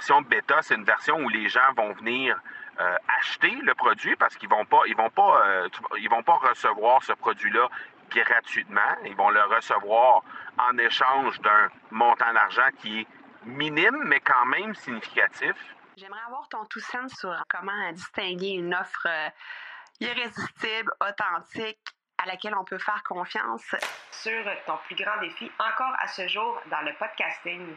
version bêta, c'est une version où les gens vont venir euh, acheter le produit parce qu'ils vont pas, ils vont pas, euh, ils vont pas recevoir ce produit-là gratuitement. Ils vont le recevoir en échange d'un montant d'argent qui est minime, mais quand même significatif. J'aimerais avoir ton tout sens sur comment distinguer une offre euh, irrésistible, authentique, à laquelle on peut faire confiance. Sur ton plus grand défi encore à ce jour dans le podcasting.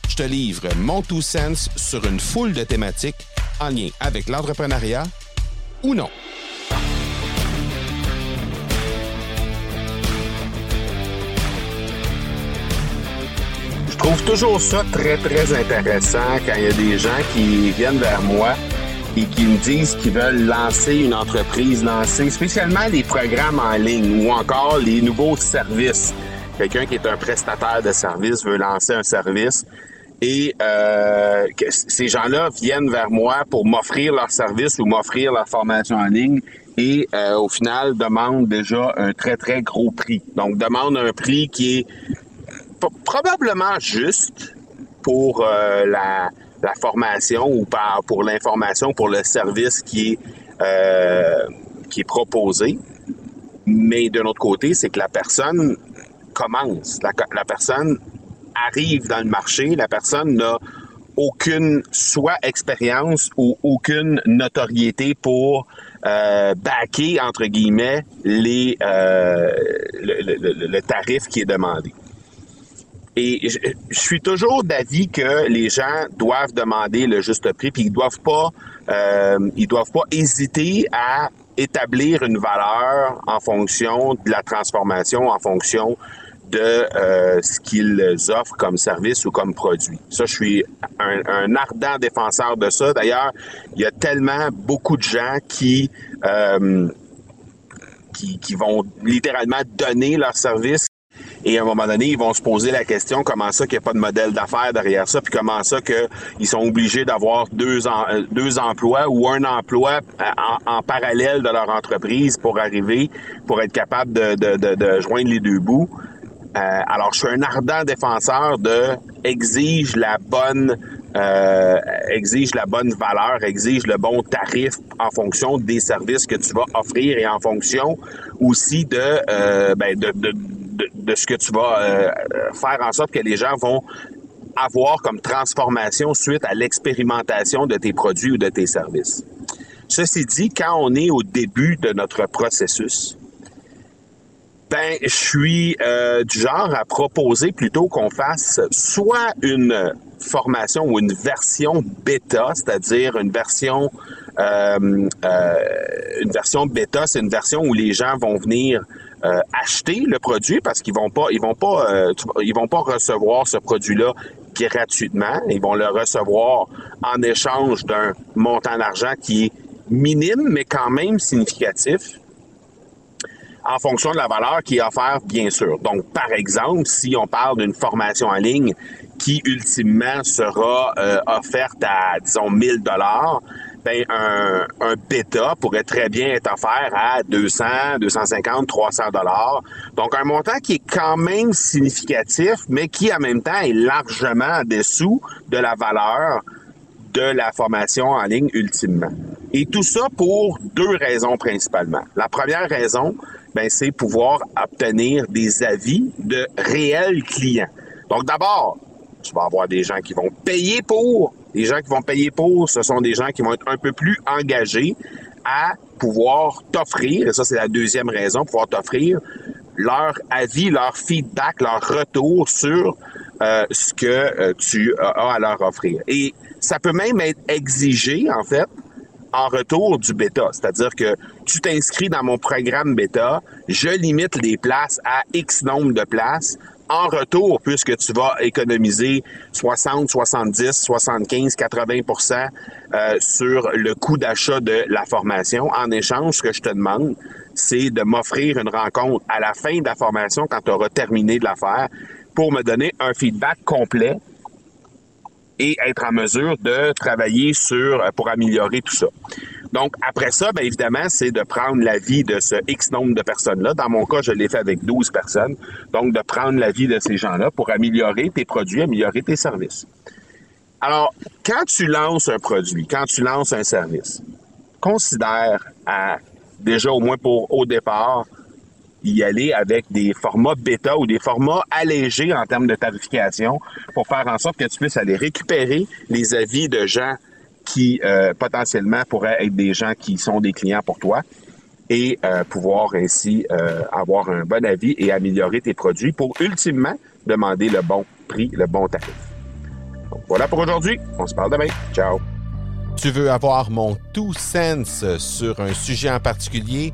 je te livre mon Two Sense sur une foule de thématiques en lien avec l'entrepreneuriat ou non. Je trouve toujours ça très, très intéressant quand il y a des gens qui viennent vers moi et qui me disent qu'ils veulent lancer une entreprise, lancer spécialement les programmes en ligne ou encore les nouveaux services. Quelqu'un qui est un prestataire de service veut lancer un service et euh, ces gens-là viennent vers moi pour m'offrir leur service ou m'offrir leur formation en ligne et euh, au final demandent déjà un très très gros prix. Donc demandent un prix qui est probablement juste pour euh, la, formation ou pour l'information, pour le service qui est, euh, qui est proposé. Mais d'un autre côté, c'est que la personne commence. La, personne arrive dans le marché, la personne n'a aucune soit expérience ou aucune notoriété pour euh, entre guillemets, les, euh, le, tarif qui est demandé. Et je, suis toujours d'avis que les gens doivent demander le juste prix, puis ils doivent euh, doivent pas hésiter à établir une valeur en fonction de la transformation, en fonction de euh, ce qu'ils offrent comme service ou comme produit. Ça, je suis un, ardent défenseur de ça. D'ailleurs, il y a tellement beaucoup de gens qui euh, qui, qui vont littéralement donner leur service et à un moment donné, ils vont se poser la question comment ça qu'il n'y a pas de modèle d'affaires derrière ça, puis comment ça qu'ils sont obligés d'avoir deux, en, deux emplois ou un emploi en, parallèle de leur entreprise pour arriver, pour être capable de, de, de joindre les deux bouts. Euh, alors, je suis un ardent défenseur de exige la bonne euh, exige la bonne valeur, exige le bon tarif en fonction des services que tu vas offrir et en fonction aussi de, euh, ben de, de, de, de, ce que tu vas euh, faire en sorte que les gens vont avoir comme transformation suite à l'expérimentation de tes produits ou de tes services. Ceci dit, quand on est au début de notre processus, ben, je suis euh, du genre à proposer plutôt qu'on fasse soit une formation ou une version bêta, c'est-à-dire une version euh, euh, une version bêta, c'est une version où les gens vont venir euh, acheter le produit parce qu'ils vont pas ils vont pas euh, ils vont pas recevoir ce produit-là gratuitement, ils vont le recevoir en échange d'un montant d'argent qui est minime mais quand même significatif en fonction de la valeur qui est offerte, bien sûr. Donc, par exemple, si on parle d'une formation en ligne qui ultimement sera euh, offerte à, disons, 1000 dollars, ben un, un bêta pourrait très bien être offert à 200, 250, 300 dollars. Donc, un montant qui est quand même significatif, mais qui en même temps est largement en dessous de la valeur de la formation en ligne ultimement. Et tout ça pour deux raisons principalement. La première raison, ben, c'est pouvoir obtenir des avis de réels clients. Donc d'abord, tu vas avoir des gens qui vont payer pour. Les gens qui vont payer pour, ce sont des gens qui vont être un peu plus engagés à pouvoir t'offrir, et ça c'est la deuxième raison, pouvoir t'offrir leur avis, leur feedback, leur retour sur euh, ce que euh, tu as à leur offrir. Et ça peut même être exigé, en fait, en retour du bêta. C'est-à-dire que tu t'inscris dans mon programme bêta, je limite les places à X nombre de places en retour, puisque tu vas économiser 60, 70, 75, 80% euh, sur le coût d'achat de la formation, en échange, ce que je te demande, c'est de m'offrir une rencontre à la fin de la formation, quand tu auras terminé de la faire, pour me donner un feedback complet et être en mesure de travailler sur pour améliorer tout ça. Donc, après ça, bien évidemment, c'est de prendre l'avis de ce X nombre de personnes-là. Dans mon cas, je l'ai fait avec 12 personnes. Donc, de prendre l'avis de ces gens-là pour améliorer tes produits, améliorer tes services. Alors, quand tu lances un produit, quand tu lances un service, considère déjà au moins pour au départ, y aller avec des formats bêta ou des formats allégés en termes de tarification pour faire en sorte que tu puisses aller récupérer les avis de gens qui euh, potentiellement pourraient être des gens qui sont des clients pour toi et euh, pouvoir ainsi euh, avoir un bon avis et améliorer tes produits pour ultimement demander le bon prix, le bon tarif. Donc voilà pour aujourd'hui. On se parle demain. Ciao. Tu veux avoir mon tout sens sur un sujet en particulier?